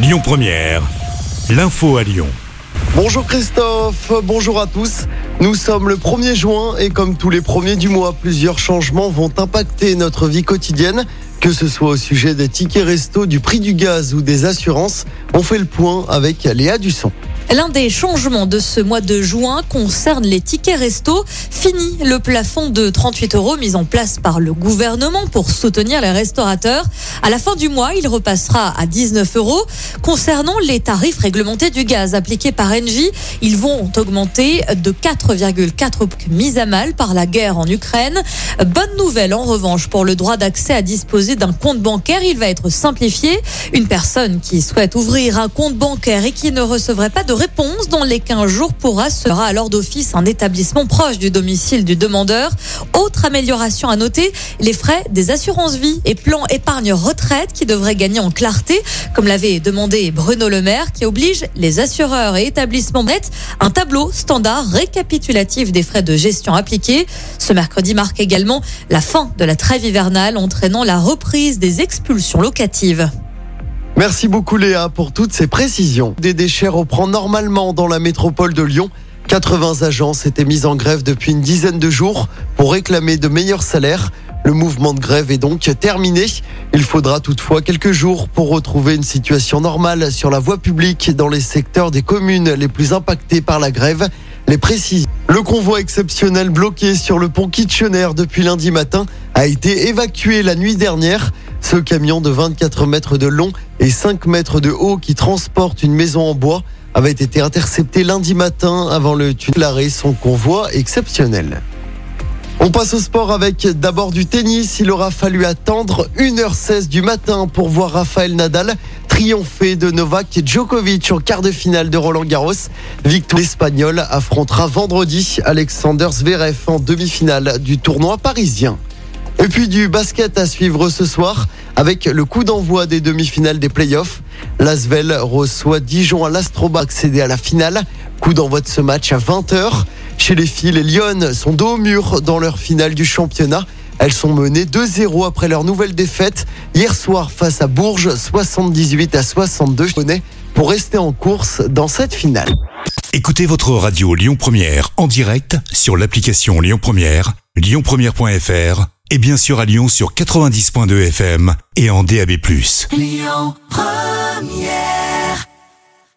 Lyon Première, l'info à Lyon. Bonjour Christophe, bonjour à tous. Nous sommes le 1er juin et comme tous les premiers du mois, plusieurs changements vont impacter notre vie quotidienne. Que ce soit au sujet des tickets resto, du prix du gaz ou des assurances, on fait le point avec Léa Dusson. L'un des changements de ce mois de juin concerne les tickets resto. Fini le plafond de 38 euros mis en place par le gouvernement pour soutenir les restaurateurs. À la fin du mois, il repassera à 19 euros. Concernant les tarifs réglementés du gaz appliqués par Engie, ils vont augmenter de 4,4 mis à mal par la guerre en Ukraine. Bonne nouvelle en revanche pour le droit d'accès à disposer d'un compte bancaire. Il va être simplifié. Une personne qui souhaite ouvrir un compte bancaire et qui ne recevrait pas de réponse dans les 15 jours pourra sera alors d'office un établissement proche du domicile du demandeur. Autre amélioration à noter, les frais des assurances vie et plans épargne retraite qui devraient gagner en clarté, comme l'avait demandé Bruno Le Maire, qui oblige les assureurs et établissements net un tableau standard récapitulatif des frais de gestion appliqués. Ce mercredi marque également la fin de la trêve hivernale, entraînant la reprise des expulsions locatives. Merci beaucoup Léa pour toutes ces précisions. Des déchets reprend normalement dans la métropole de Lyon. 80 agences étaient mises en grève depuis une dizaine de jours pour réclamer de meilleurs salaires. Le mouvement de grève est donc terminé. Il faudra toutefois quelques jours pour retrouver une situation normale sur la voie publique dans les secteurs des communes les plus impactés par la grève. Les précisions. Le convoi exceptionnel bloqué sur le pont Kitchener depuis lundi matin a été évacué la nuit dernière. Ce camion de 24 mètres de long et 5 mètres de haut qui transporte une maison en bois avait été intercepté lundi matin avant le tunnel son convoi exceptionnel. On passe au sport avec d'abord du tennis. Il aura fallu attendre 1h16 du matin pour voir Rafael Nadal triompher de Novak Djokovic en quart de finale de Roland Garros. Victoire espagnole affrontera vendredi Alexander Zverev en demi-finale du tournoi parisien. Et puis du basket à suivre ce soir avec le coup d'envoi des demi-finales des playoffs. L'Asvel reçoit Dijon à l'Astroba accéder à la finale. Coup d'envoi de ce match à 20h. Chez les filles, les Lyon sont dos au mur dans leur finale du championnat. Elles sont menées 2-0 après leur nouvelle défaite hier soir face à Bourges, 78 à 62 pour rester en course dans cette finale. Écoutez votre radio Lyon Première en direct sur l'application Lyon Première, lyonpremière.fr et bien sûr à Lyon sur 90.2 FM et en DAB+. Lyon Première